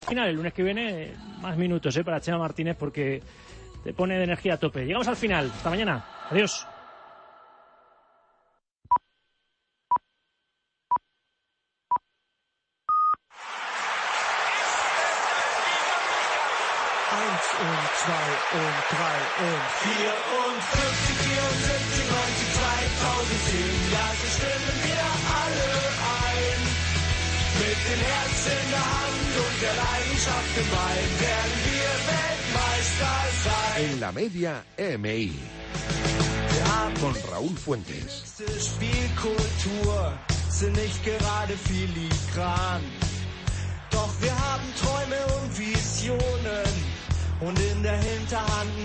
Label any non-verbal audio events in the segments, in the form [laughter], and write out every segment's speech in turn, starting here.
Final, el lunes que viene, más minutos ¿eh? para Chema Martínez porque te pone de energía a tope. Llegamos al final. Hasta mañana. Adiós. Dem Herz in der Hand und der Leidenschaft im Bein werden wir Weltmeister sein. En la media MI. Con Raúl Fuentes. Spielkultur, sind nicht gerade filigran. Doch wir haben Träume und Visionen und in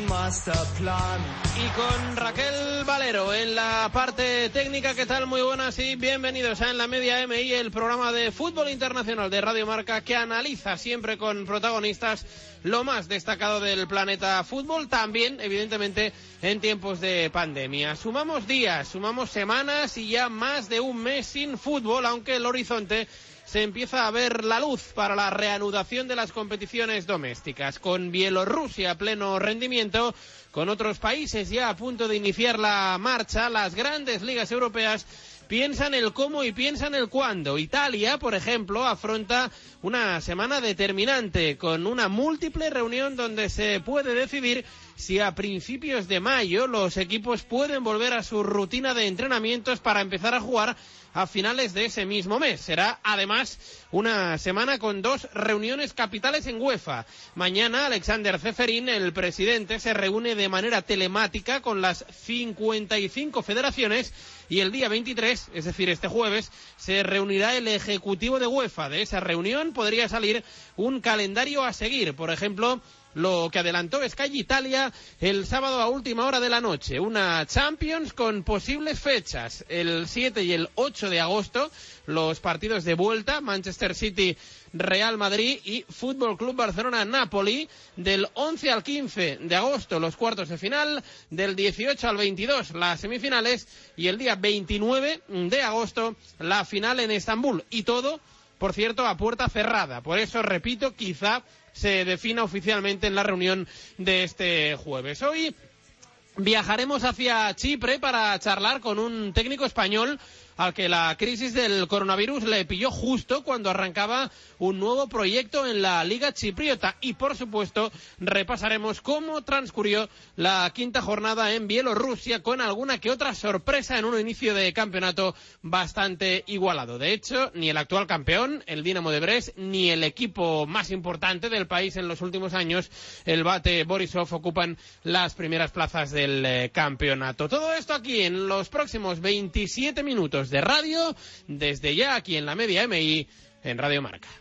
Masterplan. Y con Raquel Valero en la parte técnica, ¿qué tal? Muy buenas y bienvenidos a En la Media MI, el programa de fútbol internacional de Radio Marca que analiza siempre con protagonistas lo más destacado del planeta fútbol, también evidentemente en tiempos de pandemia. Sumamos días, sumamos semanas y ya más de un mes sin fútbol, aunque el horizonte se empieza a ver la luz para la reanudación de las competiciones domésticas, con Bielorrusia a pleno rendimiento, con otros países ya a punto de iniciar la marcha, las grandes ligas europeas piensan el cómo y piensan el cuándo. Italia, por ejemplo, afronta una semana determinante con una múltiple reunión donde se puede decidir si a principios de mayo los equipos pueden volver a su rutina de entrenamientos para empezar a jugar a finales de ese mismo mes. Será además una semana con dos reuniones capitales en UEFA. Mañana Alexander Zeferin, el presidente, se reúne de manera telemática con las 55 federaciones y el día 23, es decir, este jueves, se reunirá el ejecutivo de UEFA. De esa reunión podría salir un calendario a seguir. Por ejemplo, lo que adelantó Sky Italia el sábado a última hora de la noche. Una Champions con posibles fechas. El 7 y el 8 de agosto, los partidos de vuelta, Manchester City. Real Madrid y Fútbol Club Barcelona Napoli del 11 al 15 de agosto los cuartos de final, del 18 al 22 las semifinales y el día 29 de agosto la final en Estambul y todo por cierto, a puerta cerrada. Por eso, repito, quizá se defina oficialmente en la reunión de este jueves. Hoy viajaremos hacia Chipre para charlar con un técnico español al que la crisis del coronavirus le pilló justo cuando arrancaba un nuevo proyecto en la Liga Chipriota. Y, por supuesto, repasaremos cómo transcurrió la quinta jornada en Bielorrusia con alguna que otra sorpresa en un inicio de campeonato bastante igualado. De hecho, ni el actual campeón, el Dinamo de Brest, ni el equipo más importante del país en los últimos años, el Bate Borisov, ocupan las primeras plazas del eh, campeonato. Todo esto aquí en los próximos 27 minutos de radio, desde ya aquí en la media MI, en Radio Marca.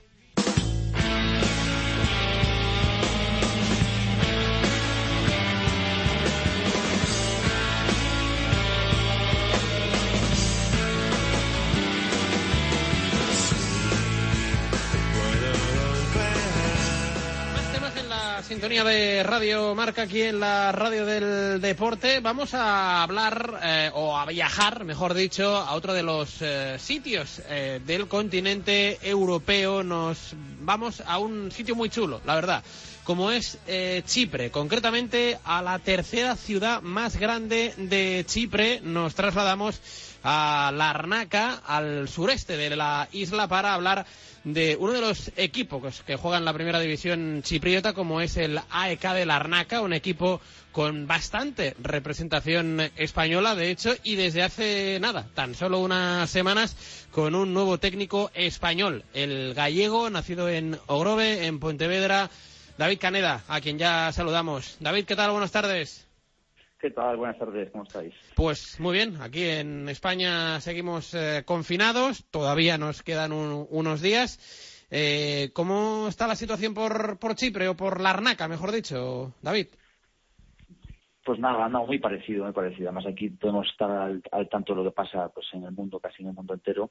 Sintonía de Radio Marca aquí en la radio del deporte. Vamos a hablar eh, o a viajar, mejor dicho, a otro de los eh, sitios eh, del continente europeo. Nos vamos a un sitio muy chulo, la verdad, como es Chipre, concretamente a la tercera ciudad más grande de Chipre. Nos trasladamos a Larnaca, al sureste de la isla, para hablar de uno de los equipos que juegan la primera división chipriota, como es el AEK de Larnaca, un equipo con bastante representación española, de hecho, y desde hace nada, tan solo unas semanas, con un nuevo técnico español, el gallego, nacido en Ogrove, en Pontevedra, David Caneda, a quien ya saludamos. David, ¿qué tal? Buenas tardes. ¿Qué tal? Buenas tardes, ¿cómo estáis? Pues muy bien, aquí en España seguimos eh, confinados, todavía nos quedan un- unos días Eh, ¿Cómo está la situación por, por Chipre o por Larnaca, mejor dicho, David? Pues nada, no, muy parecido, muy parecido. Además aquí podemos estar al, al tanto de lo que pasa pues en el mundo, casi en el mundo entero,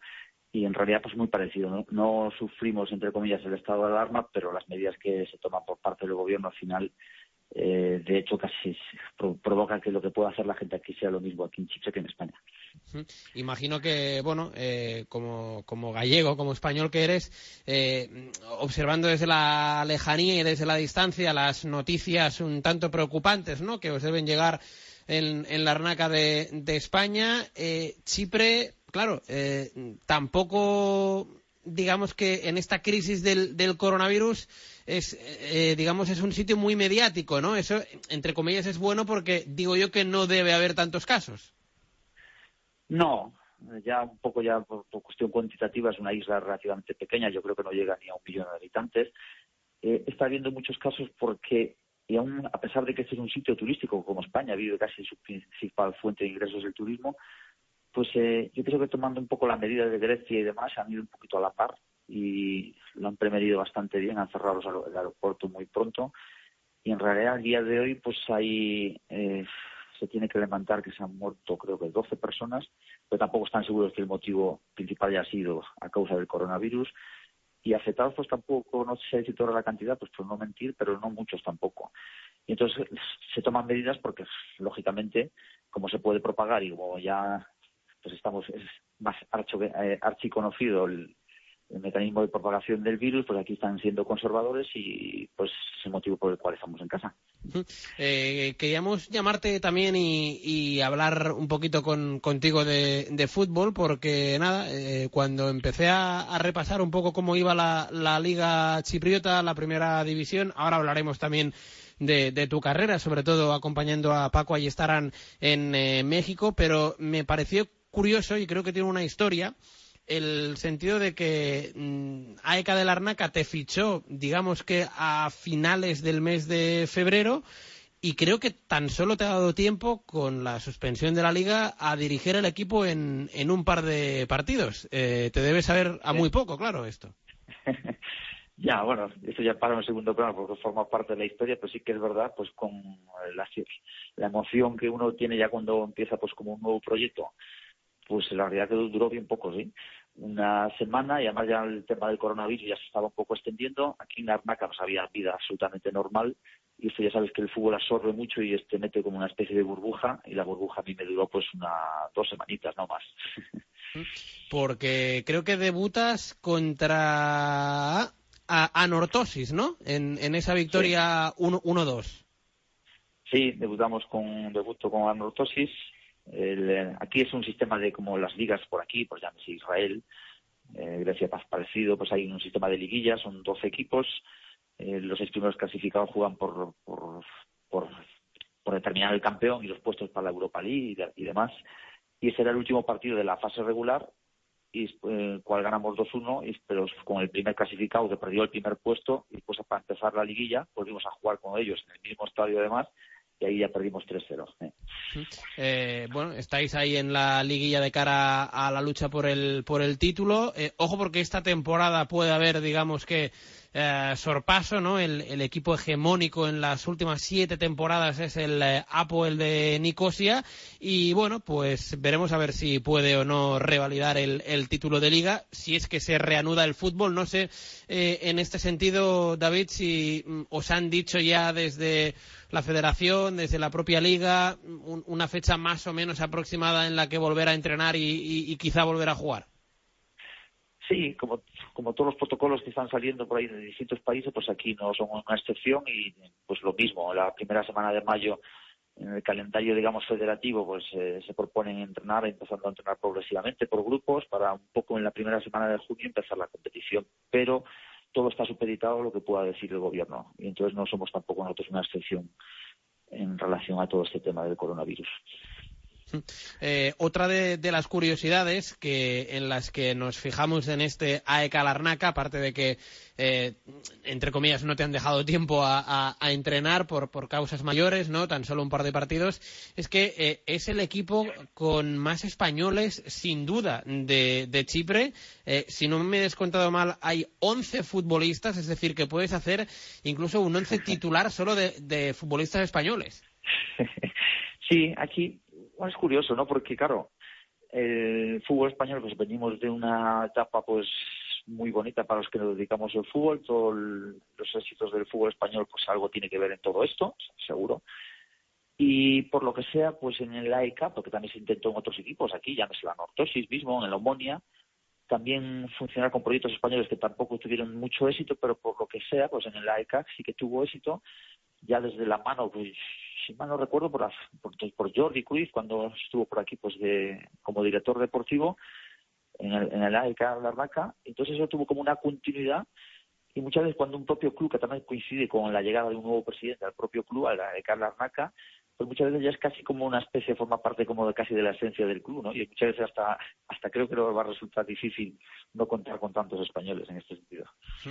y en realidad pues muy parecido. ¿no? no sufrimos, entre comillas, el estado de alarma, pero las medidas que se toman por parte del gobierno al final eh, de hecho casi pro provoca que lo que pueda hacer la gente aquí sea lo mismo aquí en Chipre que en España. Imagino que, bueno, eh, como, como, gallego, como español que eres, eh, observando desde la lejanía y desde la distancia las noticias un tanto preocupantes, ¿no? Que os deben llegar en, en la arnaca de, España. Eh, Chipre, claro, tampoco digamos que en esta crisis del, del coronavirus es, eh, digamos, es un sitio muy mediático, ¿no? Eso, entre comillas, es bueno porque digo yo que no debe haber tantos casos. No, ya un poco ya por, cuestión cuantitativa es una isla relativamente pequeña, yo creo que no llega ni a un millón de habitantes. Eh, está habiendo muchos casos porque, y aún a pesar de que este es un sitio turístico como España, vive casi su principal fuente de ingresos el turismo, pues eh, yo creo que tomando un poco la medida de Grecia y demás han ido un poquito a la par y lo han premedido bastante bien, han cerrado el aeropuerto muy pronto y en realidad al día de hoy pues hay eh, se tiene que levantar que se han muerto creo que 12 personas, pero tampoco están seguros que el motivo principal haya sido a causa del coronavirus y afectados pues tampoco, no sé si toda la cantidad, pues por no mentir, pero no muchos tampoco. Y entonces se toman medidas porque lógicamente como se puede propagar y como ya pues estamos es más archo, eh, archiconocido el, el mecanismo de propagación del virus, pues aquí están siendo conservadores y pues es el motivo por el cual estamos en casa. Eh, queríamos llamarte también y, y hablar un poquito con, contigo de, fútbol, porque nada, eh, cuando empecé a, repasar un poco cómo iba la, Liga Chipriota, la primera división, ahora hablaremos también de, tu carrera, sobre todo acompañando a Paco estarán en eh, México, pero me pareció curioso y creo que tiene una historia el sentido de que mmm, AECA de Larnaca te fichó, digamos que a finales del mes de febrero, y creo que tan solo te ha dado tiempo, con la suspensión de la liga, a dirigir el equipo en, en un par de partidos. Eh, te debe saber a muy poco, claro, esto. [laughs] Ya, bueno, eso ya para un segundo plano porque forma parte de la historia, pero sí que es verdad, pues con la, la emoción que uno tiene ya cuando empieza pues como un nuevo proyecto, pues la realidad que duró bien poco, sí una semana y además ya el tema del coronavirus ya se estaba un poco extendiendo. Aquí en Armaca pues había vida absolutamente normal y esto ya sabes que el fútbol absorbe mucho y este mete como una especie de burbuja y la burbuja a mí me duró pues una dos semanitas, no más. [laughs] Porque creo que debutas contra Anortosis, ¿no? En, en esa victoria 1-2. Sí. sí, debutamos con debuto con Anortosis el, eh, aquí es un sistema de como las ligas por aquí, pues llámese Israel, eh, Grecia parecido, pues hay un sistema de liguillas, son 12 equipos, eh, los seis primeros clasificados juegan por, por, por, determinar el campeón y los puestos para la Europa League y, de, y demás. Y ese era el último partido de la fase regular, y eh, cual ganamos 2-1, pero con el primer clasificado que perdió el primer puesto, y después para empezar la liguilla volvimos a jugar con ellos en el mismo estadio además, y ahí ya perdimos 3-0. ¿eh? Bueno, estáis ahí en la liguilla de cara a la lucha por el, por el título. Eh, ojo porque esta temporada puede haber, digamos que, eh, sorpaso, ¿no? El, equipo hegemónico en las últimas siete temporadas es el eh, Apo, el de Nicosia. Y bueno, pues veremos a ver si puede o no revalidar el, el título de liga, si es que se reanuda el fútbol. No sé, eh, en este sentido, David, si mm, os han dicho ya desde la federación, desde la propia liga, un, una fecha más o menos aproximada en la que volver a entrenar y, y, y quizá volver a jugar. Sí, como, todos los protocolos que están saliendo por ahí de distintos países, pues aquí no son una excepción y pues lo mismo, la primera semana de mayo en el calendario, digamos, federativo, pues eh, se proponen entrenar, empezando a entrenar progresivamente por grupos para un poco en la primera semana de junio empezar la competición. Pero todo está supeditado a lo que pueda decir el gobierno y entonces no somos tampoco nosotros una excepción en relación a todo este tema del coronavirus. [laughs] Eh, otra de, las curiosidades que en las que nos fijamos en este AEK Larnaca, aparte de que, eh, entre comillas, no te han dejado tiempo a, entrenar por, causas mayores, ¿no? Tan solo un par de partidos, es que eh, es el equipo con más españoles, sin duda, de, Chipre. Si no me he descontado mal, hay 11 futbolistas, es decir, que puedes hacer incluso un once titular solo de, de futbolistas españoles. [laughs] Sí, aquí bueno, es curioso, ¿no? Porque, claro, el fútbol español, pues venimos de una etapa, pues, muy bonita para los que nos dedicamos al fútbol. Todos los éxitos del fútbol español, pues, algo tiene que ver en todo esto, seguro. Y por lo que sea, pues en el AEK, porque también se intentó en otros equipos, aquí ya no es la Nortosis mismo, en la Omonia, también funcionar con proyectos españoles que tampoco tuvieron mucho éxito, pero por lo que sea, pues en el AEK sí que tuvo éxito, ya desde la mano, pues si mal no recuerdo, por, por, Jordi Cruz, cuando estuvo por aquí pues de, como director deportivo en el, en el AEK. Entonces eso tuvo como una continuidad y muchas veces cuando un propio club, que también coincide con la llegada de un nuevo presidente al propio club, al AEK Larnaca, pues muchas veces ya es casi como una especie, forma parte como de casi de la esencia del club, ¿no? Y muchas veces hasta, hasta creo que lo va a resultar difícil no contar con tantos españoles en este sentido.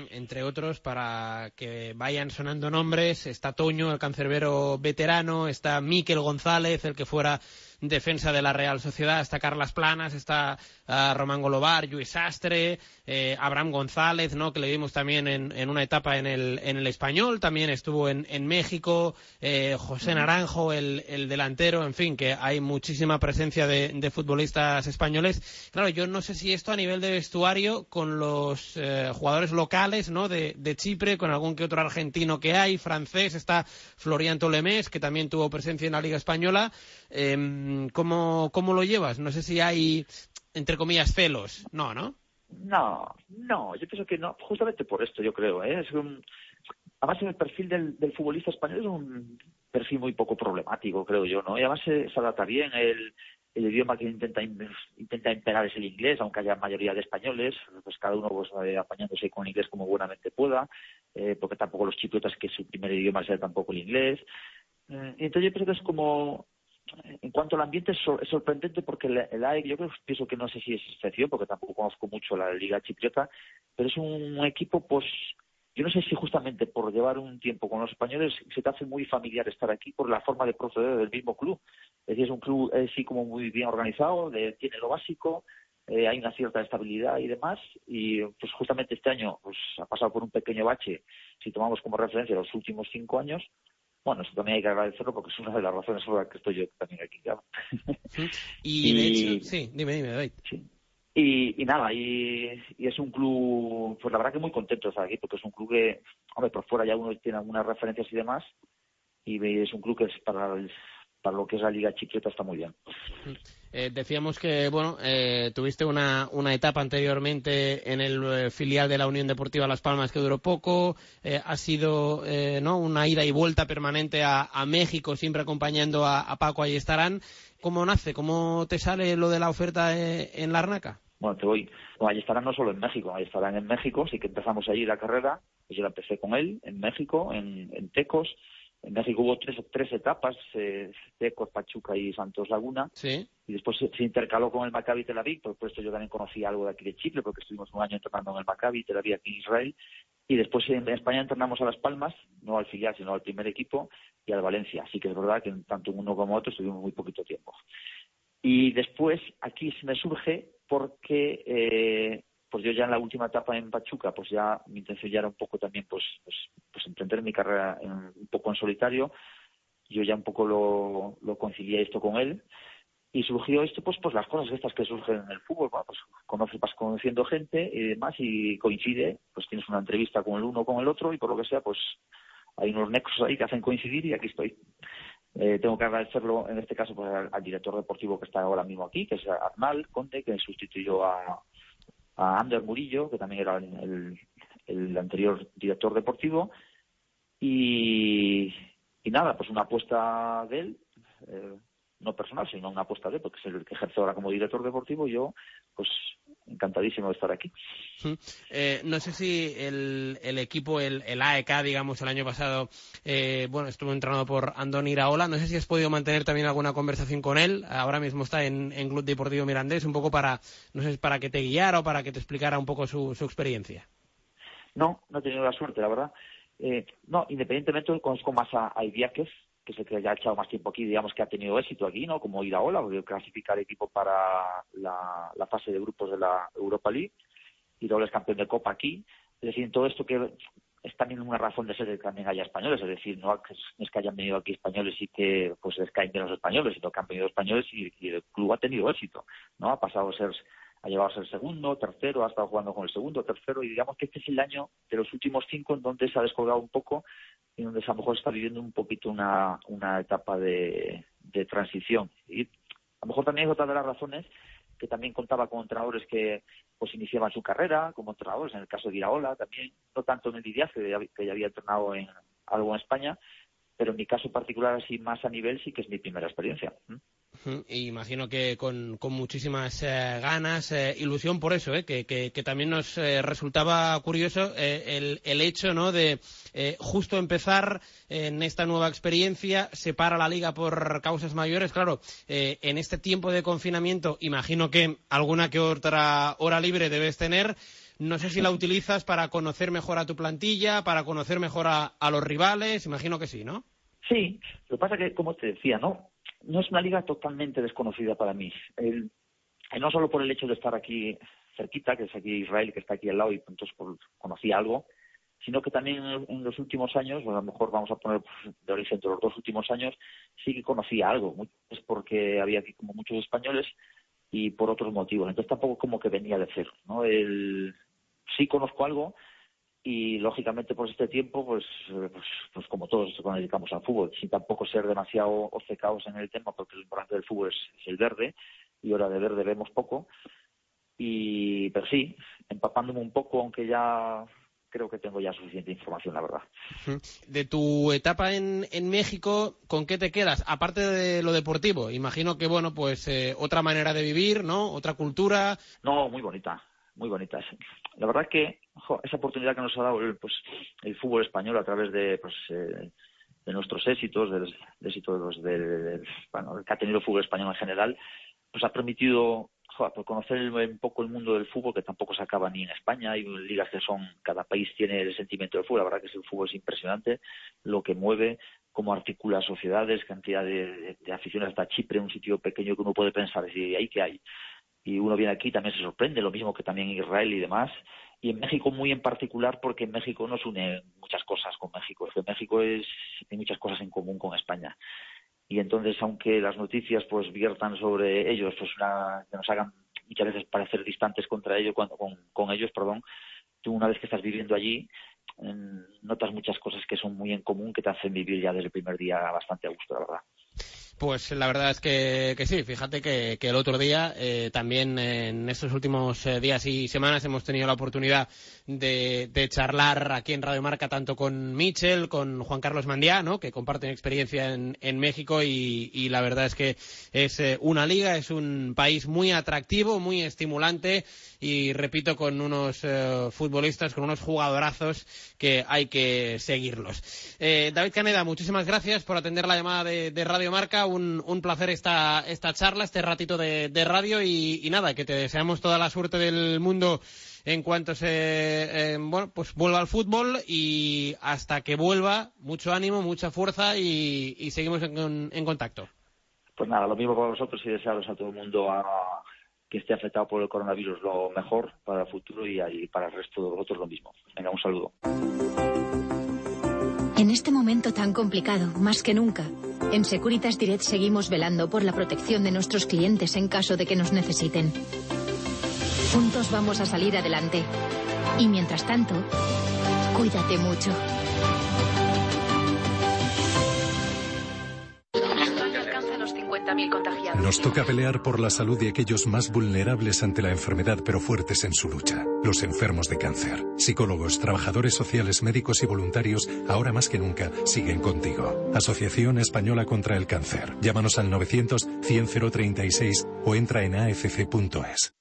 Entre otros, para que vayan sonando nombres, está Toño, el cancerbero veterano, está Miquel González, el que fuera defensa de la Real Sociedad, está Carlas Planas, está uh, Román Golobar, Luis Sastre, eh, Abraham González, ¿no? que le vimos también en, en, una etapa en el, en el español, también estuvo en, en México, eh, José Naranjo, el, el, delantero, en fin, que hay muchísima presencia de, de, futbolistas españoles. Claro, yo no sé si esto a nivel de vestuario, con los eh, jugadores locales ¿no? de, de, Chipre, con algún que otro argentino que hay, francés, está Florian Tolemés, que también tuvo presencia en la Liga Española. ¿Cómo, ¿Cómo lo llevas? No sé si hay, entre comillas, celos. No, ¿no? No, no, yo pienso que no, justamente por esto yo creo, ¿eh? Es un, además el perfil del, del, futbolista español es un perfil muy poco problemático, creo yo, ¿no? Y además se, adapta bien, el, el idioma que intenta intenta imperar es el inglés, aunque haya mayoría de españoles, pues cada uno pues, eh, apañándose con el inglés como buenamente pueda, eh, porque tampoco los chipriotas que su primer idioma sea tampoco el inglés. Eh, entonces yo creo que es como en cuanto al ambiente es, sorprendente porque el, AEC yo creo, pienso que no sé si es excepción porque tampoco conozco mucho la liga chipriota pero es un, equipo pues yo no sé si justamente por llevar un tiempo con los españoles se te hace muy familiar estar aquí por la forma de proceder del mismo club. Es decir es un club eh, sí como muy bien organizado de, tiene lo básico eh, hay una cierta estabilidad y demás y pues justamente este año pues ha pasado por un pequeño bache si tomamos como referencia los últimos cinco años bueno, eso también hay que agradecerlo porque es una de las razones por las que estoy yo también aquí. Y, [laughs] y, de hecho, sí, dime, dime, David. Sí. Y, y, nada, y, y, es un club, pues la verdad que muy contento de estar aquí, porque es un club que, hombre, por fuera ya uno tiene algunas referencias y demás, y es un club que es para, lo que es la Liga Chiquieta está muy bien. Eh, decíamos que bueno eh, tuviste una, una, etapa anteriormente en el eh, filial de la Unión Deportiva Las Palmas que duró poco. Eh, ha sido eh, no una ida y vuelta permanente a, a México siempre acompañando a, Paco. Estarán. Cómo nace cómo te sale lo de la oferta en la Arnaca bueno te voy. No, estarán no solo en México ahí estarán en México. Sí que empezamos allí la carrera. Pues yo la empecé con él en México en, en Tecos en México hubo tres, tres etapas, eh, Tecos, Pachuca y Santos Laguna. Sí. Y después se, se, intercaló con el Maccabi Tel Aviv, por supuesto yo también conocí algo de aquí de Chipre, porque estuvimos un año entrenando en el Maccabi Tel Aviv aquí en Israel. Y después en España entrenamos a Las Palmas, no al filial, sino al primer equipo, y al Valencia. Así que es verdad que tanto uno como otro estuvimos muy poquito tiempo. Y después aquí me surge porque eh, pues yo ya en la última etapa en Pachuca, pues ya mi intención ya era un poco también, pues, pues, pues emprender mi carrera en, un poco en solitario. Yo ya un poco lo, lo concilié esto con él y surgió esto, pues, pues las cosas estas que surgen en el fútbol, bueno, pues conoces, vas conociendo gente y demás y coincide, pues tienes una entrevista con el uno con el otro y por lo que sea, pues hay unos nexos ahí que hacen coincidir y aquí estoy. Eh, tengo que agradecerlo en este caso pues, al, al, director deportivo que está ahora mismo aquí, que es Arnal Conte, que sustituyó a, a Ander Murillo, que también era el, el anterior director deportivo, y, y, nada, pues una apuesta de él, eh, no personal, sino una apuesta de él, porque es el que ejerce ahora como director deportivo, yo pues encantadísimo de estar aquí. Eh, no sé si el, el equipo, el, el, AEK, digamos, el año pasado, eh, bueno, estuvo entrenado por Andoni Iraola. No sé si has podido mantener también alguna conversación con él. Ahora mismo está en, en Club Deportivo Mirandés, un poco para, no sé, para que te guiara o para que te explicara un poco su, su experiencia. No, no he tenido la suerte, la verdad. Eh, no, independientemente conozco más a, a Ibiáquez, que es el que ya ha echado más tiempo aquí, digamos que ha tenido éxito aquí, ¿no? Como Iraola, porque clasifica el equipo para la, fase de grupos de la Europa League. Iraola es campeón de Copa aquí. Es decir, todo esto que es también una razón de ser que también haya españoles, es decir, no es que hayan venido aquí españoles y que pues les caen bien los españoles, sino que han venido españoles y, y el club ha tenido éxito, ¿no? Ha pasado a ser ha llegado a ser segundo, tercero, ha estado jugando con el segundo, tercero, y digamos que este es el año de los últimos cinco en donde se ha descolgado un poco y donde a lo mejor está viviendo un poquito una, una etapa de, de transición. Y a lo mejor también es otra de las razones que también contaba con entrenadores que pues iniciaban su carrera como entrenadores, en el caso de Iraola también, no tanto en el ya, que ya había entrenado en algo en España, pero en mi caso particular, así más a nivel, sí que es mi primera experiencia. Imagino que con, con muchísimas eh, ganas, eh, ilusión por eso, eh, que, que, que, también nos eh, resultaba curioso eh, el, el, hecho ¿no? de justo empezar en esta nueva experiencia, se para la liga por causas mayores. Claro, en este tiempo de confinamiento, imagino que alguna que otra hora libre debes tener. No sé si la utilizas para conocer mejor a tu plantilla, para conocer mejor a, a los rivales, imagino que sí, ¿no? Sí, lo que pasa que, como te decía, ¿no? No es una liga totalmente desconocida para mí. El, no solo por el hecho de estar aquí cerquita, que es aquí Israel, que está aquí al lado y entonces por, conocí algo, sino que también en los últimos años, o a lo mejor vamos a poner pues, de origen de los dos últimos años, sí que conocía algo. Es porque había aquí como muchos españoles y por otros motivos. Entonces tampoco como que venía de cero. ¿no? El, sí conozco algo, y lógicamente por este tiempo pues, pues, pues como todos nos dedicamos al fútbol sin tampoco ser demasiado obcecados en el tema porque lo importante del fútbol es, es, el verde y ahora de verde vemos poco. Y pero sí empapándome un poco aunque ya creo que tengo ya suficiente información la verdad. De tu etapa en, en México con qué te quedas aparte de lo deportivo imagino que bueno pues eh, otra manera de vivir no otra cultura. No muy bonita muy bonita la verdad que esa oportunidad que nos ha dado el, pues, el fútbol español a través de, pues, eh, de nuestros éxitos, del, de los, de, de, bueno, que ha tenido el fútbol español en general, pues ha permitido jo, pues conocer un poco el mundo del fútbol, que tampoco se acaba ni en España. Hay ligas que son, cada país tiene el sentimiento del fútbol. La verdad que el fútbol es impresionante, lo que mueve, cómo articula sociedades, cantidad de, de, aficiones hasta Chipre, un sitio pequeño que uno puede pensar, ¿y ahí que hay? Y uno viene aquí también se sorprende, lo mismo que también Israel y demás. Y en México muy en particular porque en México nos une muchas cosas con México. Es que México es, muchas cosas en común con España. Y entonces, aunque las noticias pues viertan sobre ellos, pues una, que nos hagan muchas veces parecer distantes contra ellos, cuando, con, con ellos, perdón, tú una vez que estás viviendo allí, notas muchas cosas que son muy en común que te hacen vivir ya desde el primer día bastante a gusto, la verdad. Pues la verdad es que, sí, fíjate que, el otro día, eh, también en estos últimos eh, días y semanas hemos tenido la oportunidad de, charlar aquí en Radio Marca tanto con Michel, con Juan Carlos Mandiá, ¿no? que comparten experiencia en, en México y, y, la verdad es que es eh, una liga, es un país muy atractivo, muy estimulante y repito con unos eh, futbolistas, con unos jugadorazos que hay que seguirlos. Eh, David Caneda, muchísimas gracias por atender la llamada de, de Radio Marca un, un, placer esta, esta charla, este ratito de, radio y, nada, que te deseamos toda la suerte del mundo en cuanto se eh, bueno pues vuelva al fútbol y hasta que vuelva mucho ánimo, mucha fuerza y, y seguimos en, en, contacto. Pues nada, lo mismo para vosotros y desearos a todo el mundo a, que esté afectado por el coronavirus lo mejor para el futuro y, y para el resto de vosotros lo mismo. Venga, un saludo. En este momento tan complicado, más que nunca, en Securitas Direct seguimos velando por la protección de nuestros clientes en caso de que nos necesiten. Juntos vamos a salir adelante. Y mientras tanto, cuídate mucho. Nos toca pelear por la salud de aquellos más vulnerables ante la enfermedad pero fuertes en su lucha. Los enfermos de cáncer. Psicólogos, trabajadores sociales, médicos y voluntarios, ahora más que nunca, siguen contigo. Asociación Española contra el Cáncer. Llámanos al 900 100 036 o entra en afc.es.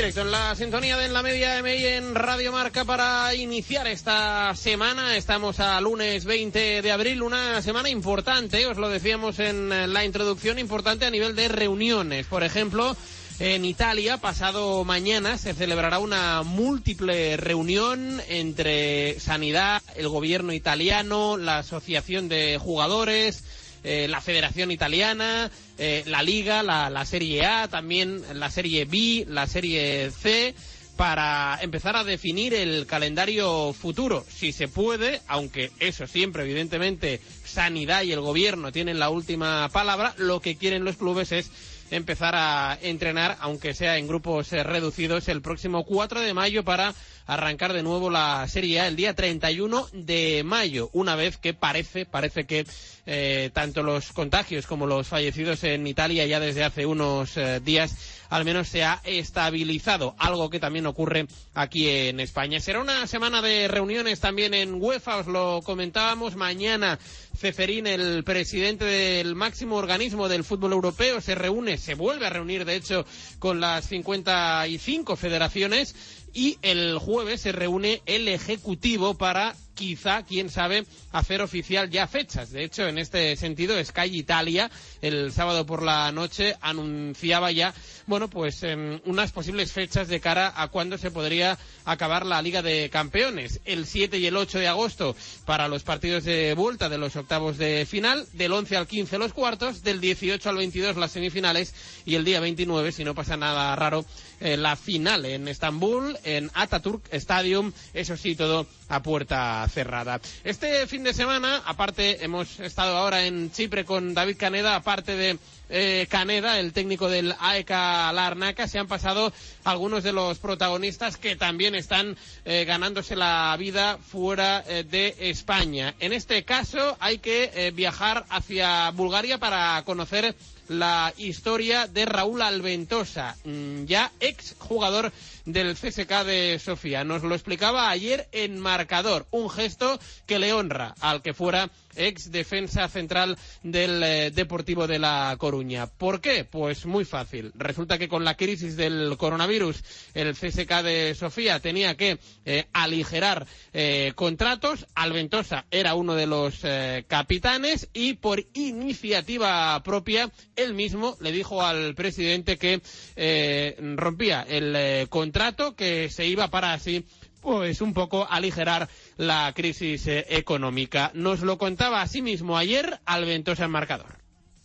directo en la sintonía de la media MI en Radio Marca para iniciar esta semana. Estamos a lunes 20 de abril, una semana importante, os lo decíamos en la introducción, importante a nivel de reuniones. Por ejemplo, en Italia, pasado mañana, se celebrará una múltiple reunión entre Sanidad, el gobierno italiano, la Asociación de Jugadores, eh, la Federación Italiana, eh, la Liga, la, la Serie A, también la Serie B, la Serie C para empezar a definir el calendario futuro, si se puede, aunque eso siempre, evidentemente, Sanidad y el Gobierno tienen la última palabra, lo que quieren los clubes es empezar a entrenar, aunque sea en grupos eh, reducidos, el próximo 4 de mayo para arrancar de nuevo la Serie A el día 31 de mayo, una vez que parece, parece que eh, tanto los contagios como los fallecidos en Italia ya desde hace unos eh, días al menos se ha estabilizado, algo que también ocurre aquí en España. Será una semana de reuniones también en UEFA, os lo comentábamos mañana. Ceferín, el presidente del máximo organismo del fútbol europeo, se reúne, se vuelve a reunir, de hecho, con las 55 federaciones y el jueves se reúne el Ejecutivo para quizá, quién sabe, hacer oficial ya fechas. De hecho, en este sentido, Sky Italia el sábado por la noche anunciaba ya, bueno, pues em, unas posibles fechas de cara a cuándo se podría acabar la Liga de Campeones. El 7 y el 8 de agosto para los partidos de vuelta de los octavos de final, del 11 al 15 los cuartos, del 18 al 22 las semifinales y el día 29, si no pasa nada raro, eh, la final en Estambul, en Ataturk Stadium, eso sí, todo a puerta cerrada. Este fin de semana, aparte, hemos estado ahora en Chipre con David Caneda, aparte de eh, Caneda, el técnico del AEK Larnaca, se han pasado algunos de los protagonistas que también están eh, ganándose la vida fuera eh, de España. En este caso hay que viajar hacia Bulgaria para conocer la historia de Raúl Alventosa, mm, ya ex jugador del CSK de Sofía. Nos lo explicaba ayer en marcador, un gesto que le honra al que fuera ex defensa central del Deportivo de La Coruña. ¿Por qué? Pues muy fácil. Resulta que con la crisis del coronavirus, el CSK de Sofía tenía que eh, aligerar eh, contratos. Alventosa era uno de los eh, capitanes y por iniciativa propia, él mismo le dijo al presidente que eh, rompía el contrato, que se iba para así pues un poco aligerar la crisis económica. Nos lo contaba así mismo ayer Alventosa en marcador.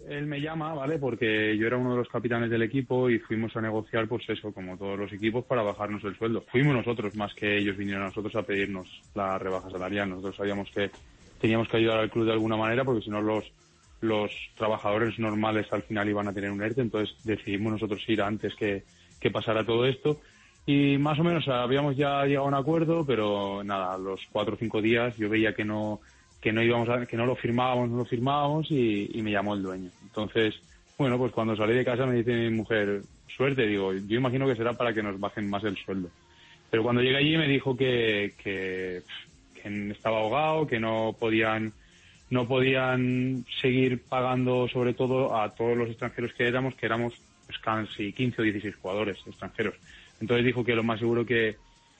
Él me llama, ¿vale? Porque yo era uno de los capitanes del equipo y fuimos a negociar, pues eso, como todos los equipos, para bajarnos el sueldo. Fuimos nosotros, más que ellos vinieron a nosotros a pedirnos la rebaja salarial. Nosotros sabíamos que teníamos que ayudar al club de alguna manera, porque si no los, los trabajadores normales al final iban a tener un ERTE, entonces decidimos nosotros ir antes que, que pasara todo esto. Y más o menos habíamos ya llegado a un acuerdo, pero nada, los cuatro o cinco días yo veía que no, que no íbamos que no lo firmábamos, no lo firmábamos y, me llamó el dueño. Entonces, bueno, pues cuando salí de casa me dice mi mujer, suerte, digo, yo imagino que será para que nos bajen más el sueldo. Pero cuando llegué allí me dijo que estaba ahogado, que no podían, no podían seguir pagando sobre todo a todos los extranjeros que éramos, que éramos pues, casi 15 o 16 jugadores extranjeros. Entonces dijo que lo más seguro que,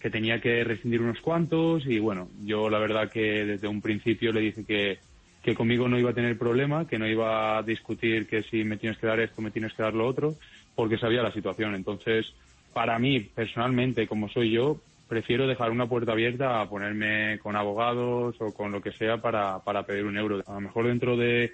que tenía que rescindir unos cuantos y bueno, yo la verdad que desde un principio le dije que, que conmigo no iba a tener problema, que no iba a discutir que si me tienes que dar esto, me tienes que dar lo otro, porque sabía la situación. Entonces, para mí, personalmente, como soy yo, prefiero dejar una puerta abierta a ponerme con abogados o con lo que sea para, para pedir un euro. A lo mejor dentro de,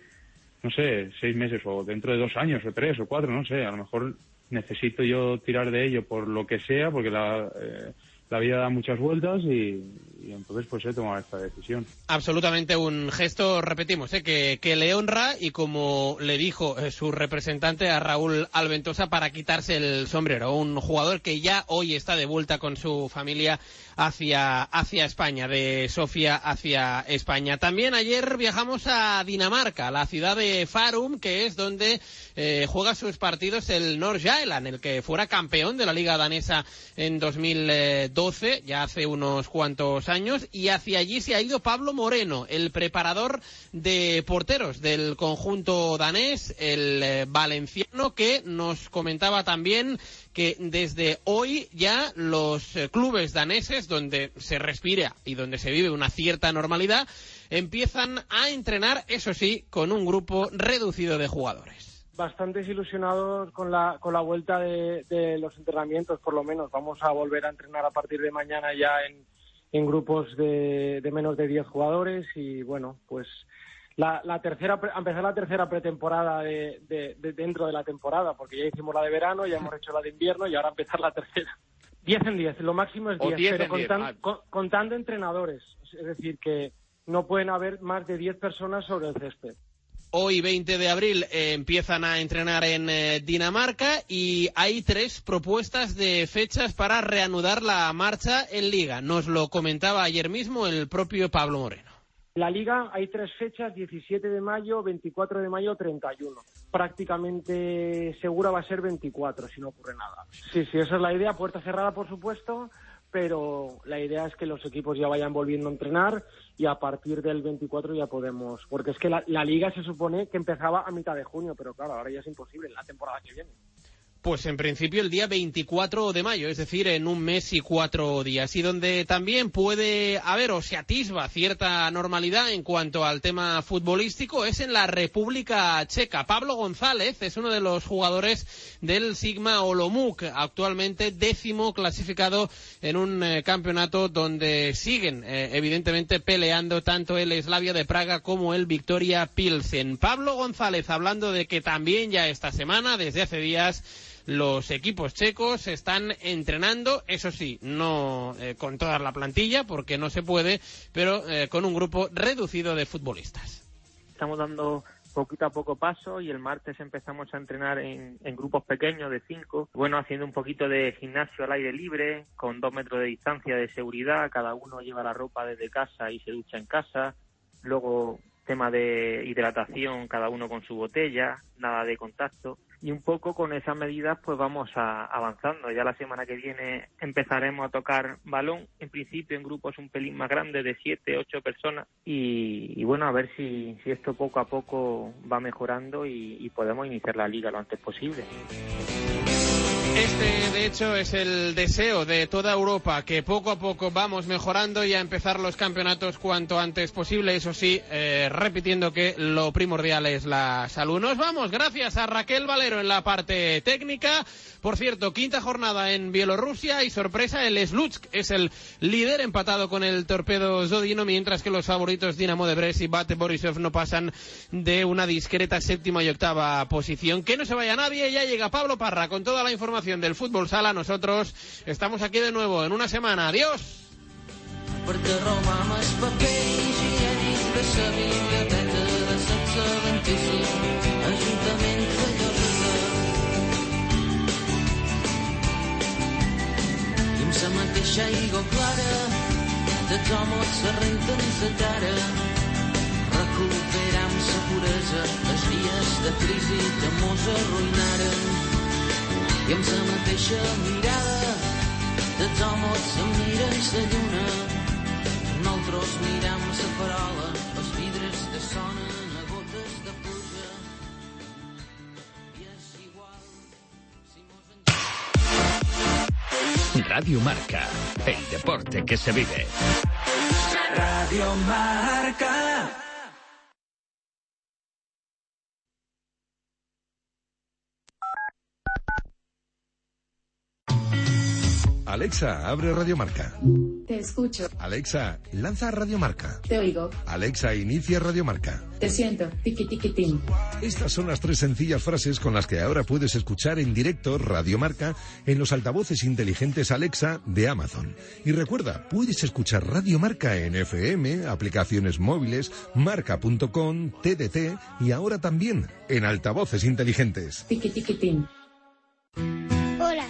no sé, seis meses o dentro de dos años o tres o cuatro, no sé, a lo mejor necesito yo tirar de ello por lo que sea, porque la, eh, la vida da muchas vueltas y, y entonces pues he tomado esta decisión. Absolutamente un gesto, repetimos, ¿eh? que, que le honra y como le dijo eh, su representante a Raúl Alventosa para quitarse el sombrero, un jugador que ya hoy está de vuelta con su familia hacia, hacia España, de Sofía hacia España. También ayer viajamos a Dinamarca, la ciudad de Farum, que es donde eh, juega sus partidos el Nordsjælland, el que fuera campeón de la liga danesa en 2012, ya hace unos cuantos años y hacia allí se ha ido Pablo Moreno, el preparador de porteros del conjunto danés, el eh, valenciano, que nos comentaba también que desde hoy ya los eh, clubes daneses, donde se respira y donde se vive una cierta normalidad, empiezan a entrenar, eso sí, con un grupo reducido de jugadores bastantes ilusionados con la, con la vuelta de, los entrenamientos, por lo menos. Vamos a volver a entrenar a partir de mañana ya en, en grupos de, de, menos de 10 jugadores y, bueno, pues la, la tercera, empezar la tercera pretemporada de, de, dentro de la temporada, porque ya hicimos la de verano, ya hemos hecho la de invierno y ahora empezar la tercera. 10 en 10, lo máximo es 10, pero contan, ah. con, contando entrenadores. Es decir, que no pueden haber más de 10 personas sobre el césped. Hoy, 20 de abril, eh, empiezan a entrenar en eh, Dinamarca y hay tres propuestas de fechas para reanudar la marcha en Liga. Nos lo comentaba ayer mismo el propio Pablo Moreno. La Liga hay tres fechas, 17 de mayo, 24 de mayo, 31. Prácticamente segura va a ser 24, si no ocurre nada. Sí, sí, esa es la idea. Puerta cerrada, por supuesto, pero la idea es que los equipos ya vayan volviendo a entrenar y a partir del 24 ya podemos, porque es que la, la, liga se supone que empezaba a mitad de junio, pero claro, ahora ya es imposible la temporada que viene. Pues en principio el día 24 de mayo, es decir, en un mes y cuatro días, y donde también puede haber o se atisba cierta normalidad en cuanto al tema futbolístico es en la República Checa. Pablo González es uno de los jugadores del Sigma Olomouc, actualmente décimo clasificado en un eh, campeonato donde siguen eh, evidentemente peleando tanto el Slavia de Praga como el Victoria Pilsen. Pablo González hablando de que también ya esta semana, desde hace días, los equipos checos están entrenando, eso sí, no eh, con toda la plantilla, porque no se puede, pero eh, con un grupo reducido de futbolistas. Estamos dando poquito a poco paso y el martes empezamos a entrenar en, en, grupos pequeños de cinco, bueno, haciendo un poquito de gimnasio al aire libre, con dos metros de distancia de seguridad, cada uno lleva la ropa desde casa y se ducha en casa, luego tema de hidratación, cada uno con su botella, nada de contacto y un poco con esas medidas pues vamos a, avanzando. Ya la semana que viene empezaremos a tocar balón, en principio en grupos un pelín más grandes de siete, ocho personas y, y bueno, a ver si, si, esto poco a poco va mejorando y, y podemos iniciar la liga lo antes posible. Este, de hecho, es el deseo de toda Europa, que poco a poco vamos mejorando y a empezar los campeonatos cuanto antes posible. Eso sí, eh, repitiendo que lo primordial es la salud. Nos vamos, gracias a Raquel Valero en la parte técnica. Por cierto, quinta jornada en Bielorrusia y sorpresa, el Slutsk es el líder empatado con el torpedo Zodino, mientras que los favoritos Dinamo de Brest y Bate Borisov no pasan de una discreta séptima y octava posición. Que no se vaya nadie, ya llega Pablo Parra con toda la información del fútbol sala. Nosotros estamos aquí de nuevo en una semana. Adiós. mateixa aigua clara tots homes se renten sa cara recuperam sa puresa els dies de crisi que mos arruïnaren i amb la mateixa mirada dels homes se miren la lluna nosaltres miram la parola els vidres que sonen a gotes de pluja i és igual si mos Radio Marca, el deporte que se vive. Radio Marca. Alexa, abre Radio Marca. Te escucho. Alexa, lanza Radio Marca. Te oigo. Alexa, inicia Radio Marca. Te siento. Tiki tiki Estas son las tres sencillas frases con las que ahora puedes escuchar en directo Radio Marca en los altavoces inteligentes Alexa de Amazon. Y recuerda, puedes escuchar Radio Marca en FM, aplicaciones móviles, marca.com, TDT y ahora también en altavoces inteligentes. Tiki tiki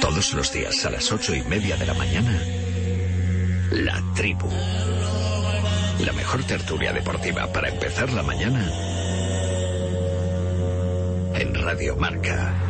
Todos los días a las ocho y media de la mañana, La Tribu. La mejor tertulia deportiva para empezar la mañana en Radio Marca.